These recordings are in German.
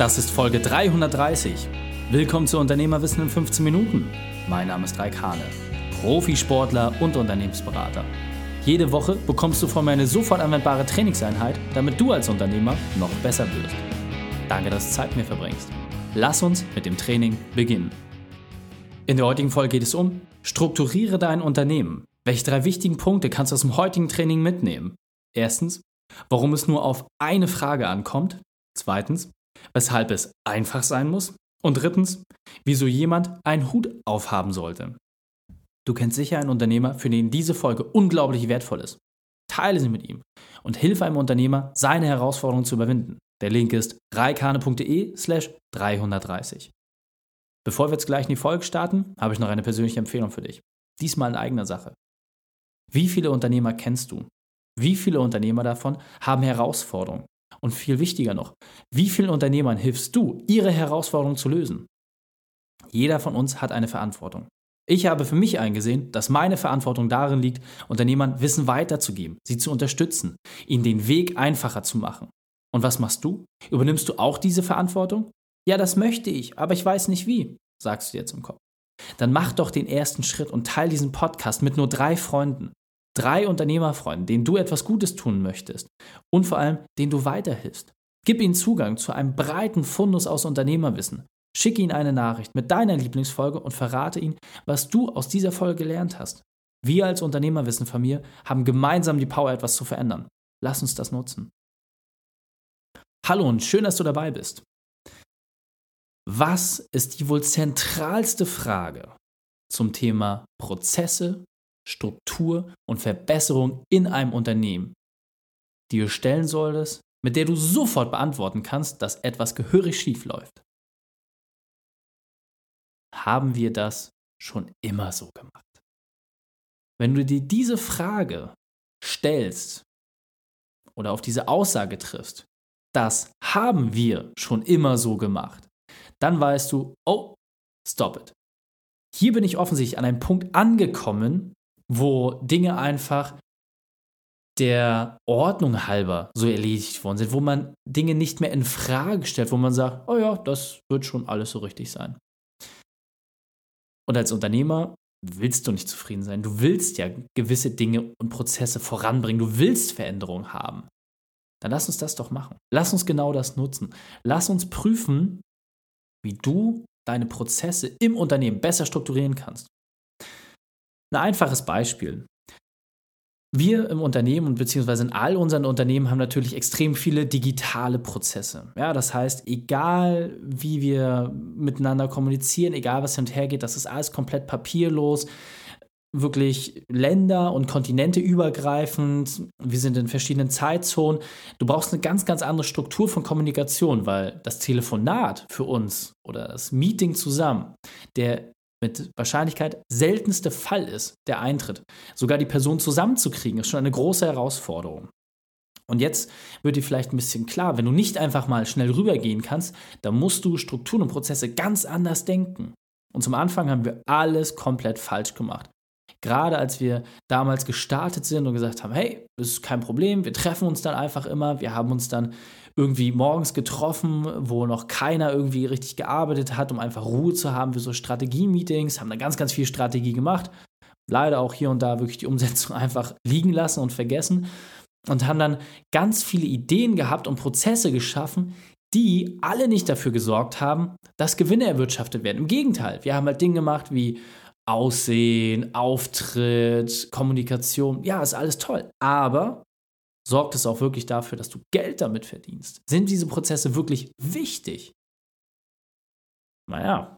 Das ist Folge 330. Willkommen zu Unternehmerwissen in 15 Minuten. Mein Name ist Raik Hane, Profisportler und Unternehmensberater. Jede Woche bekommst du von mir eine sofort anwendbare Trainingseinheit, damit du als Unternehmer noch besser wirst. Danke, dass du Zeit mit mir verbringst. Lass uns mit dem Training beginnen. In der heutigen Folge geht es um Strukturiere dein Unternehmen. Welche drei wichtigen Punkte kannst du aus dem heutigen Training mitnehmen? Erstens, warum es nur auf eine Frage ankommt. Zweitens, weshalb es einfach sein muss. Und drittens, wieso jemand einen Hut aufhaben sollte. Du kennst sicher einen Unternehmer, für den diese Folge unglaublich wertvoll ist. Teile sie mit ihm und hilf einem Unternehmer, seine Herausforderungen zu überwinden. Der Link ist reikane.de slash 330. Bevor wir jetzt gleich in die Folge starten, habe ich noch eine persönliche Empfehlung für dich. Diesmal in eigener Sache. Wie viele Unternehmer kennst du? Wie viele Unternehmer davon haben Herausforderungen? Und viel wichtiger noch, wie vielen Unternehmern hilfst du, ihre Herausforderungen zu lösen? Jeder von uns hat eine Verantwortung. Ich habe für mich eingesehen, dass meine Verantwortung darin liegt, Unternehmern Wissen weiterzugeben, sie zu unterstützen, ihnen den Weg einfacher zu machen. Und was machst du? Übernimmst du auch diese Verantwortung? Ja, das möchte ich, aber ich weiß nicht wie, sagst du jetzt im Kopf. Dann mach doch den ersten Schritt und teile diesen Podcast mit nur drei Freunden drei Unternehmerfreunden, denen du etwas Gutes tun möchtest und vor allem, denen du weiterhilfst. Gib ihnen Zugang zu einem breiten Fundus aus Unternehmerwissen. Schicke ihnen eine Nachricht mit deiner Lieblingsfolge und verrate ihnen, was du aus dieser Folge gelernt hast. Wir als Unternehmerwissen von mir haben gemeinsam die Power, etwas zu verändern. Lass uns das nutzen. Hallo und schön, dass du dabei bist. Was ist die wohl zentralste Frage zum Thema Prozesse Struktur und Verbesserung in einem Unternehmen, die du stellen solltest, mit der du sofort beantworten kannst, dass etwas gehörig schief läuft. Haben wir das schon immer so gemacht? Wenn du dir diese Frage stellst oder auf diese Aussage triffst, das haben wir schon immer so gemacht, dann weißt du, oh, stop it. Hier bin ich offensichtlich an einem Punkt angekommen, wo Dinge einfach der Ordnung halber so erledigt worden sind, wo man Dinge nicht mehr in Frage stellt, wo man sagt, oh ja, das wird schon alles so richtig sein. Und als Unternehmer willst du nicht zufrieden sein. Du willst ja gewisse Dinge und Prozesse voranbringen. Du willst Veränderungen haben. Dann lass uns das doch machen. Lass uns genau das nutzen. Lass uns prüfen, wie du deine Prozesse im Unternehmen besser strukturieren kannst. Ein einfaches Beispiel. Wir im Unternehmen und beziehungsweise in all unseren Unternehmen haben natürlich extrem viele digitale Prozesse. Ja, das heißt, egal wie wir miteinander kommunizieren, egal was hin geht, das ist alles komplett papierlos, wirklich Länder und Kontinente übergreifend. Wir sind in verschiedenen Zeitzonen. Du brauchst eine ganz, ganz andere Struktur von Kommunikation, weil das Telefonat für uns oder das Meeting zusammen, der mit Wahrscheinlichkeit seltenste Fall ist, der eintritt. Sogar die Person zusammenzukriegen, ist schon eine große Herausforderung. Und jetzt wird dir vielleicht ein bisschen klar, wenn du nicht einfach mal schnell rübergehen kannst, dann musst du Strukturen und Prozesse ganz anders denken. Und zum Anfang haben wir alles komplett falsch gemacht. Gerade als wir damals gestartet sind und gesagt haben, hey, das ist kein Problem, wir treffen uns dann einfach immer, wir haben uns dann irgendwie morgens getroffen, wo noch keiner irgendwie richtig gearbeitet hat, um einfach Ruhe zu haben für so Strategie-Meetings, haben dann ganz, ganz viel Strategie gemacht. Leider auch hier und da wirklich die Umsetzung einfach liegen lassen und vergessen und haben dann ganz viele Ideen gehabt und Prozesse geschaffen, die alle nicht dafür gesorgt haben, dass Gewinne erwirtschaftet werden. Im Gegenteil, wir haben halt Dinge gemacht wie Aussehen, Auftritt, Kommunikation. Ja, ist alles toll. Aber sorgt es auch wirklich dafür, dass du Geld damit verdienst? Sind diese Prozesse wirklich wichtig? Naja,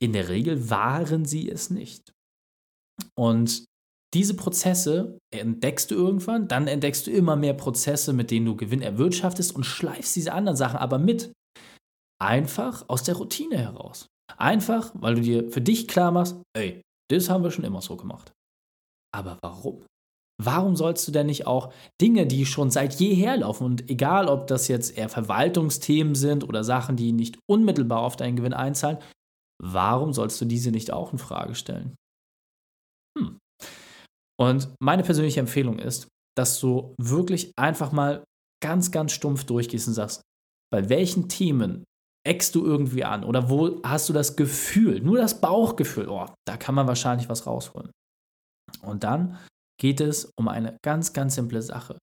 in der Regel waren sie es nicht. Und diese Prozesse entdeckst du irgendwann, dann entdeckst du immer mehr Prozesse, mit denen du Gewinn erwirtschaftest und schleifst diese anderen Sachen aber mit. Einfach aus der Routine heraus. Einfach, weil du dir für dich klar machst, ey, das haben wir schon immer so gemacht. Aber warum? Warum sollst du denn nicht auch Dinge, die schon seit jeher laufen und egal, ob das jetzt eher Verwaltungsthemen sind oder Sachen, die nicht unmittelbar auf deinen Gewinn einzahlen, warum sollst du diese nicht auch in Frage stellen? Hm. Und meine persönliche Empfehlung ist, dass du wirklich einfach mal ganz, ganz stumpf durchgehst und sagst, bei welchen Themen eckst du irgendwie an oder wo hast du das Gefühl, nur das Bauchgefühl, oh, da kann man wahrscheinlich was rausholen. Und dann geht es um eine ganz, ganz simple Sache.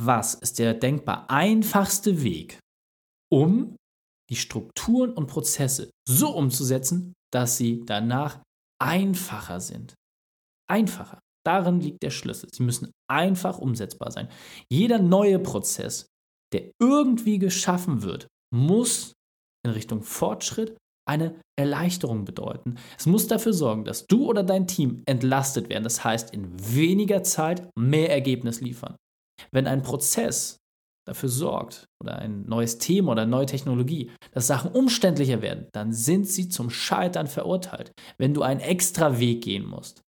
Was ist der denkbar einfachste Weg, um die Strukturen und Prozesse so umzusetzen, dass sie danach einfacher sind? Einfacher. Darin liegt der Schlüssel. Sie müssen einfach umsetzbar sein. Jeder neue Prozess, der irgendwie geschaffen wird, muss in Richtung Fortschritt eine Erleichterung bedeuten. Es muss dafür sorgen, dass du oder dein Team entlastet werden. Das heißt, in weniger Zeit mehr Ergebnis liefern. Wenn ein Prozess dafür sorgt oder ein neues Thema oder neue Technologie, dass Sachen umständlicher werden, dann sind sie zum Scheitern verurteilt. Wenn du einen extra Weg gehen musst.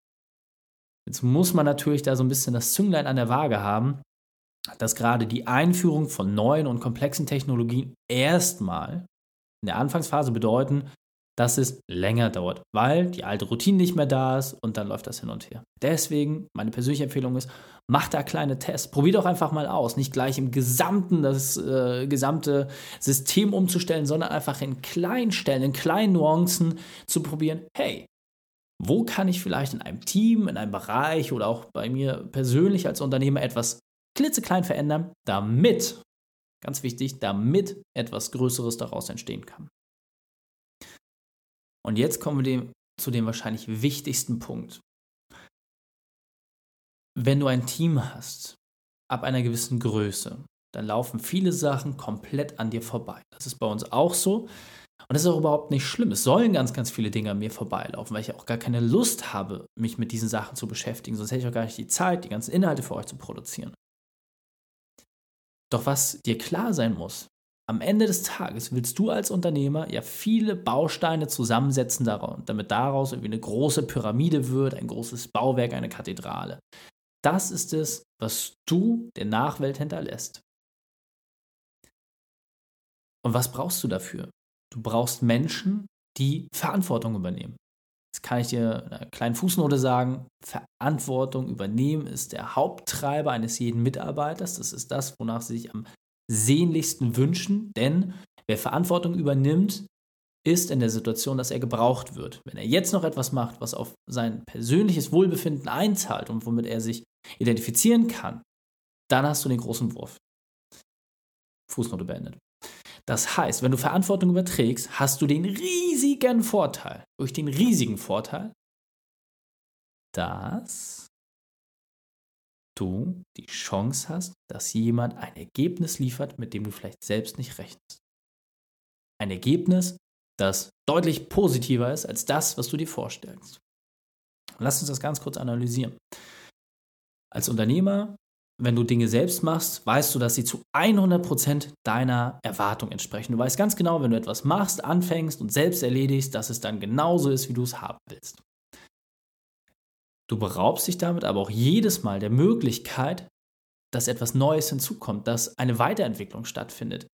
Jetzt muss man natürlich da so ein bisschen das Zünglein an der Waage haben, dass gerade die Einführung von neuen und komplexen Technologien erstmal in der Anfangsphase bedeuten, dass es länger dauert, weil die alte Routine nicht mehr da ist und dann läuft das hin und her. Deswegen, meine persönliche Empfehlung ist, mach da kleine Tests. Probier doch einfach mal aus. Nicht gleich im Gesamten das äh, gesamte System umzustellen, sondern einfach in kleinen Stellen, in kleinen Nuancen zu probieren, hey, wo kann ich vielleicht in einem Team, in einem Bereich oder auch bei mir persönlich als Unternehmer etwas klitzeklein verändern, damit Ganz wichtig, damit etwas Größeres daraus entstehen kann. Und jetzt kommen wir zu dem wahrscheinlich wichtigsten Punkt. Wenn du ein Team hast, ab einer gewissen Größe, dann laufen viele Sachen komplett an dir vorbei. Das ist bei uns auch so. Und das ist auch überhaupt nicht schlimm. Es sollen ganz, ganz viele Dinge an mir vorbeilaufen, weil ich auch gar keine Lust habe, mich mit diesen Sachen zu beschäftigen. Sonst hätte ich auch gar nicht die Zeit, die ganzen Inhalte für euch zu produzieren. Doch was dir klar sein muss, am Ende des Tages willst du als Unternehmer ja viele Bausteine zusammensetzen, damit daraus irgendwie eine große Pyramide wird, ein großes Bauwerk, eine Kathedrale. Das ist es, was du der Nachwelt hinterlässt. Und was brauchst du dafür? Du brauchst Menschen, die Verantwortung übernehmen. Kann ich dir eine kleine Fußnote sagen. Verantwortung übernehmen ist der Haupttreiber eines jeden Mitarbeiters. Das ist das, wonach sie sich am sehnlichsten wünschen. Denn wer Verantwortung übernimmt, ist in der Situation, dass er gebraucht wird. Wenn er jetzt noch etwas macht, was auf sein persönliches Wohlbefinden einzahlt und womit er sich identifizieren kann, dann hast du den großen Wurf. Fußnote beendet. Das heißt, wenn du Verantwortung überträgst, hast du den riesigen Vorteil, durch den riesigen Vorteil, dass du die Chance hast, dass jemand ein Ergebnis liefert, mit dem du vielleicht selbst nicht rechnest. Ein Ergebnis, das deutlich positiver ist als das, was du dir vorstellst. Lass uns das ganz kurz analysieren. Als Unternehmer wenn du Dinge selbst machst, weißt du, dass sie zu 100% deiner Erwartung entsprechen. Du weißt ganz genau, wenn du etwas machst, anfängst und selbst erledigst, dass es dann genauso ist, wie du es haben willst. Du beraubst dich damit aber auch jedes Mal der Möglichkeit, dass etwas Neues hinzukommt, dass eine Weiterentwicklung stattfindet,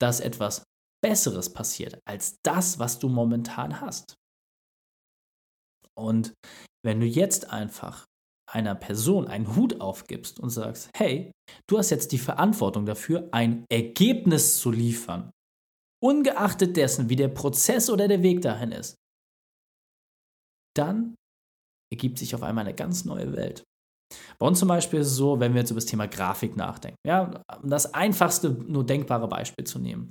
dass etwas Besseres passiert als das, was du momentan hast. Und wenn du jetzt einfach einer Person einen Hut aufgibst und sagst, hey, du hast jetzt die Verantwortung dafür, ein Ergebnis zu liefern, ungeachtet dessen, wie der Prozess oder der Weg dahin ist, dann ergibt sich auf einmal eine ganz neue Welt. Bei uns zum Beispiel ist es so, wenn wir jetzt über das Thema Grafik nachdenken, ja, um das einfachste, nur denkbare Beispiel zu nehmen.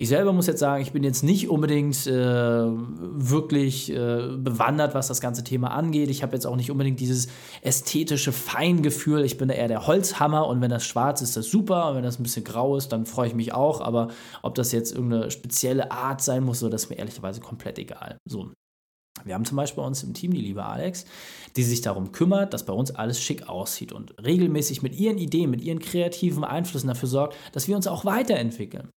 Ich selber muss jetzt sagen, ich bin jetzt nicht unbedingt äh, wirklich äh, bewandert, was das ganze Thema angeht. Ich habe jetzt auch nicht unbedingt dieses ästhetische Feingefühl. Ich bin da eher der Holzhammer und wenn das schwarz ist, ist das super. Und wenn das ein bisschen grau ist, dann freue ich mich auch. Aber ob das jetzt irgendeine spezielle Art sein muss, so, das ist mir ehrlicherweise komplett egal. So, wir haben zum Beispiel bei uns im Team die liebe Alex, die sich darum kümmert, dass bei uns alles schick aussieht und regelmäßig mit ihren Ideen, mit ihren kreativen Einflüssen dafür sorgt, dass wir uns auch weiterentwickeln.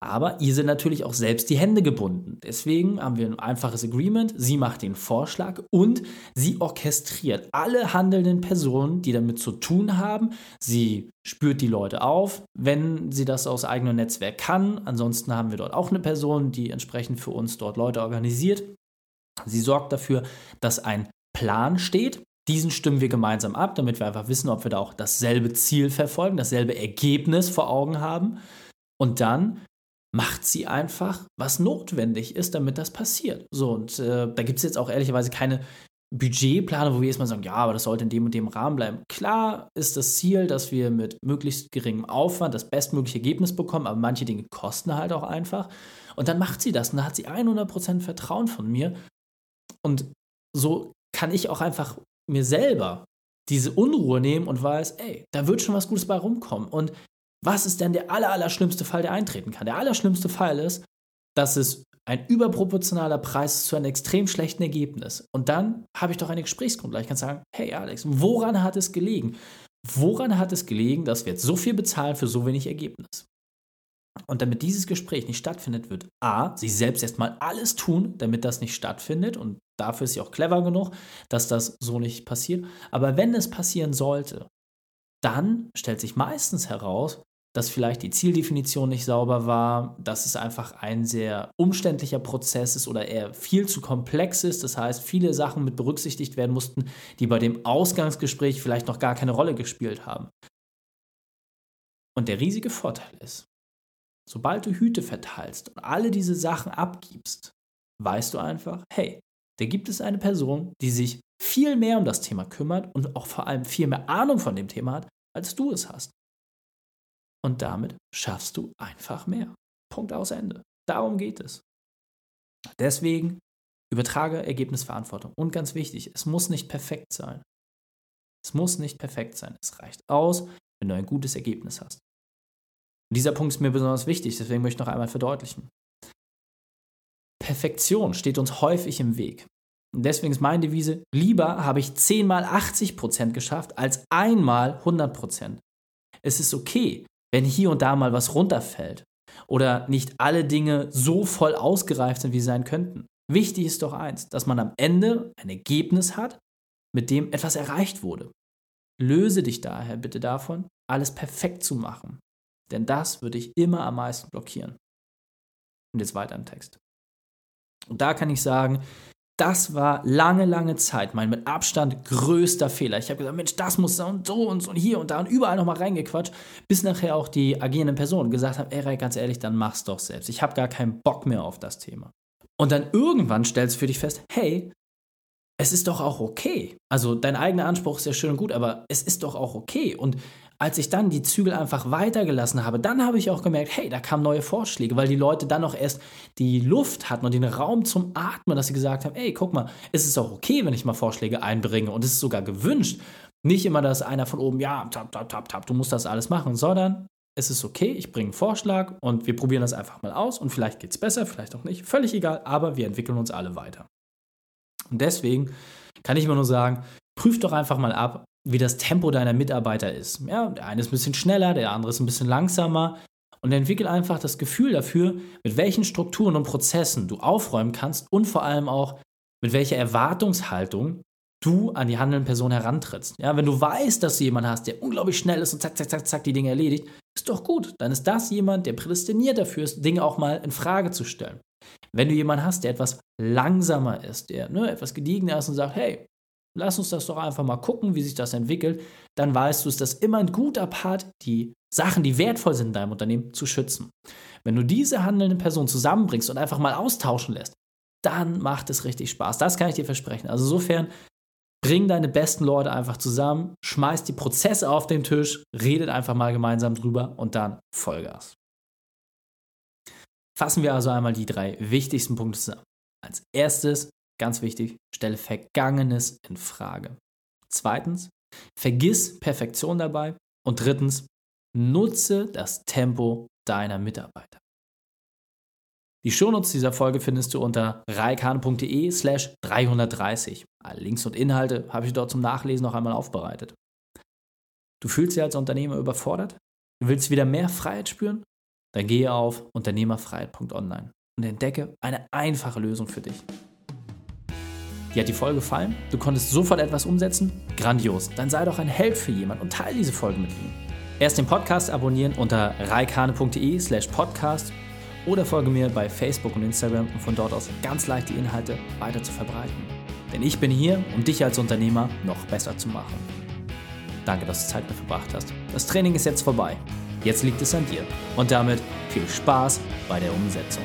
Aber ihr seid natürlich auch selbst die Hände gebunden. Deswegen haben wir ein einfaches Agreement. Sie macht den Vorschlag und sie orchestriert alle handelnden Personen, die damit zu tun haben. Sie spürt die Leute auf, wenn sie das aus eigenem Netzwerk kann. Ansonsten haben wir dort auch eine Person, die entsprechend für uns dort Leute organisiert. Sie sorgt dafür, dass ein Plan steht. Diesen stimmen wir gemeinsam ab, damit wir einfach wissen, ob wir da auch dasselbe Ziel verfolgen, dasselbe Ergebnis vor Augen haben. Und dann macht sie einfach, was notwendig ist, damit das passiert. So, und äh, da gibt es jetzt auch ehrlicherweise keine Budgetplanung, wo wir erstmal sagen, ja, aber das sollte in dem und dem Rahmen bleiben. Klar ist das Ziel, dass wir mit möglichst geringem Aufwand das bestmögliche Ergebnis bekommen, aber manche Dinge kosten halt auch einfach. Und dann macht sie das und da hat sie 100% Vertrauen von mir. Und so kann ich auch einfach mir selber diese Unruhe nehmen und weiß, ey, da wird schon was Gutes bei rumkommen. Und was ist denn der aller, aller schlimmste Fall, der eintreten kann? Der allerschlimmste Fall ist, dass es ein überproportionaler Preis zu einem extrem schlechten Ergebnis. Und dann habe ich doch eine Gesprächsgrundlage. Ich kann sagen, hey Alex, woran hat es gelegen? Woran hat es gelegen, dass wir jetzt so viel bezahlen für so wenig Ergebnis? Und damit dieses Gespräch nicht stattfindet, wird A, sie selbst erstmal alles tun, damit das nicht stattfindet. Und dafür ist sie auch clever genug, dass das so nicht passiert. Aber wenn es passieren sollte, dann stellt sich meistens heraus, dass vielleicht die Zieldefinition nicht sauber war, dass es einfach ein sehr umständlicher Prozess ist oder eher viel zu komplex ist. Das heißt, viele Sachen mit berücksichtigt werden mussten, die bei dem Ausgangsgespräch vielleicht noch gar keine Rolle gespielt haben. Und der riesige Vorteil ist, sobald du Hüte verteilst und alle diese Sachen abgibst, weißt du einfach, hey, da gibt es eine Person, die sich viel mehr um das Thema kümmert und auch vor allem viel mehr Ahnung von dem Thema hat, als du es hast. Und damit schaffst du einfach mehr. Punkt aus Ende. Darum geht es. Deswegen übertrage Ergebnisverantwortung. Und ganz wichtig, es muss nicht perfekt sein. Es muss nicht perfekt sein. Es reicht aus, wenn du ein gutes Ergebnis hast. Und dieser Punkt ist mir besonders wichtig, deswegen möchte ich noch einmal verdeutlichen. Perfektion steht uns häufig im Weg. Und deswegen ist meine Devise, lieber habe ich 10 mal 80% geschafft, als einmal 100%. Es ist okay, wenn hier und da mal was runterfällt oder nicht alle Dinge so voll ausgereift sind, wie sie sein könnten. Wichtig ist doch eins, dass man am Ende ein Ergebnis hat, mit dem etwas erreicht wurde. Löse dich daher bitte davon, alles perfekt zu machen, denn das würde dich immer am meisten blockieren. Und jetzt weiter im Text. Und da kann ich sagen, das war lange, lange Zeit mein mit Abstand größter Fehler. Ich habe gesagt, Mensch, das muss und so und so und hier und da und überall nochmal reingequatscht, bis nachher auch die agierenden Personen gesagt haben, ey, ganz ehrlich, dann mach's doch selbst. Ich habe gar keinen Bock mehr auf das Thema. Und dann irgendwann stellst du für dich fest, hey, es ist doch auch okay. Also dein eigener Anspruch ist ja schön und gut, aber es ist doch auch okay. Und als ich dann die Zügel einfach weitergelassen habe, dann habe ich auch gemerkt, hey, da kamen neue Vorschläge, weil die Leute dann noch erst die Luft hatten und den Raum zum Atmen, dass sie gesagt haben, ey, guck mal, es ist auch okay, wenn ich mal Vorschläge einbringe und es ist sogar gewünscht. Nicht immer, dass einer von oben, ja, tap, tap, tap, tap, du musst das alles machen, sondern es ist okay, ich bringe einen Vorschlag und wir probieren das einfach mal aus und vielleicht geht es besser, vielleicht auch nicht, völlig egal, aber wir entwickeln uns alle weiter. Und deswegen kann ich immer nur sagen, prüf doch einfach mal ab, wie das Tempo deiner Mitarbeiter ist. Ja, der eine ist ein bisschen schneller, der andere ist ein bisschen langsamer. Und entwickel einfach das Gefühl dafür, mit welchen Strukturen und Prozessen du aufräumen kannst und vor allem auch, mit welcher Erwartungshaltung du an die handelnde Person herantrittst. Ja, wenn du weißt, dass du jemanden hast, der unglaublich schnell ist und zack, zack, zack, zack die Dinge erledigt, ist doch gut. Dann ist das jemand, der prädestiniert dafür ist, Dinge auch mal in Frage zu stellen. Wenn du jemanden hast, der etwas langsamer ist, der ne, etwas gediegener ist und sagt, hey, lass uns das doch einfach mal gucken, wie sich das entwickelt, dann weißt du, ist das immer ein guter Part, die Sachen, die wertvoll sind in deinem Unternehmen, zu schützen. Wenn du diese handelnden Personen zusammenbringst und einfach mal austauschen lässt, dann macht es richtig Spaß. Das kann ich dir versprechen. Also insofern, bring deine besten Leute einfach zusammen, schmeiß die Prozesse auf den Tisch, redet einfach mal gemeinsam drüber und dann Vollgas. Fassen wir also einmal die drei wichtigsten Punkte zusammen. Als erstes, Ganz wichtig, stelle Vergangenes in Frage. Zweitens, vergiss Perfektion dabei. Und drittens, nutze das Tempo deiner Mitarbeiter. Die Shownotes dieser Folge findest du unter reikane.de slash 330. Alle Links und Inhalte habe ich dort zum Nachlesen noch einmal aufbereitet. Du fühlst dich als Unternehmer überfordert? Du willst wieder mehr Freiheit spüren? Dann gehe auf unternehmerfreiheit.online und entdecke eine einfache Lösung für dich. Dir hat die Folge gefallen? Du konntest sofort etwas umsetzen? Grandios. Dann sei doch ein Held für jemanden und teile diese Folge mit ihm. Erst den Podcast abonnieren unter reikane.de slash podcast oder folge mir bei Facebook und Instagram, um von dort aus ganz leicht die Inhalte weiter zu verbreiten. Denn ich bin hier, um dich als Unternehmer noch besser zu machen. Danke, dass du Zeit mit verbracht hast. Das Training ist jetzt vorbei. Jetzt liegt es an dir. Und damit viel Spaß bei der Umsetzung.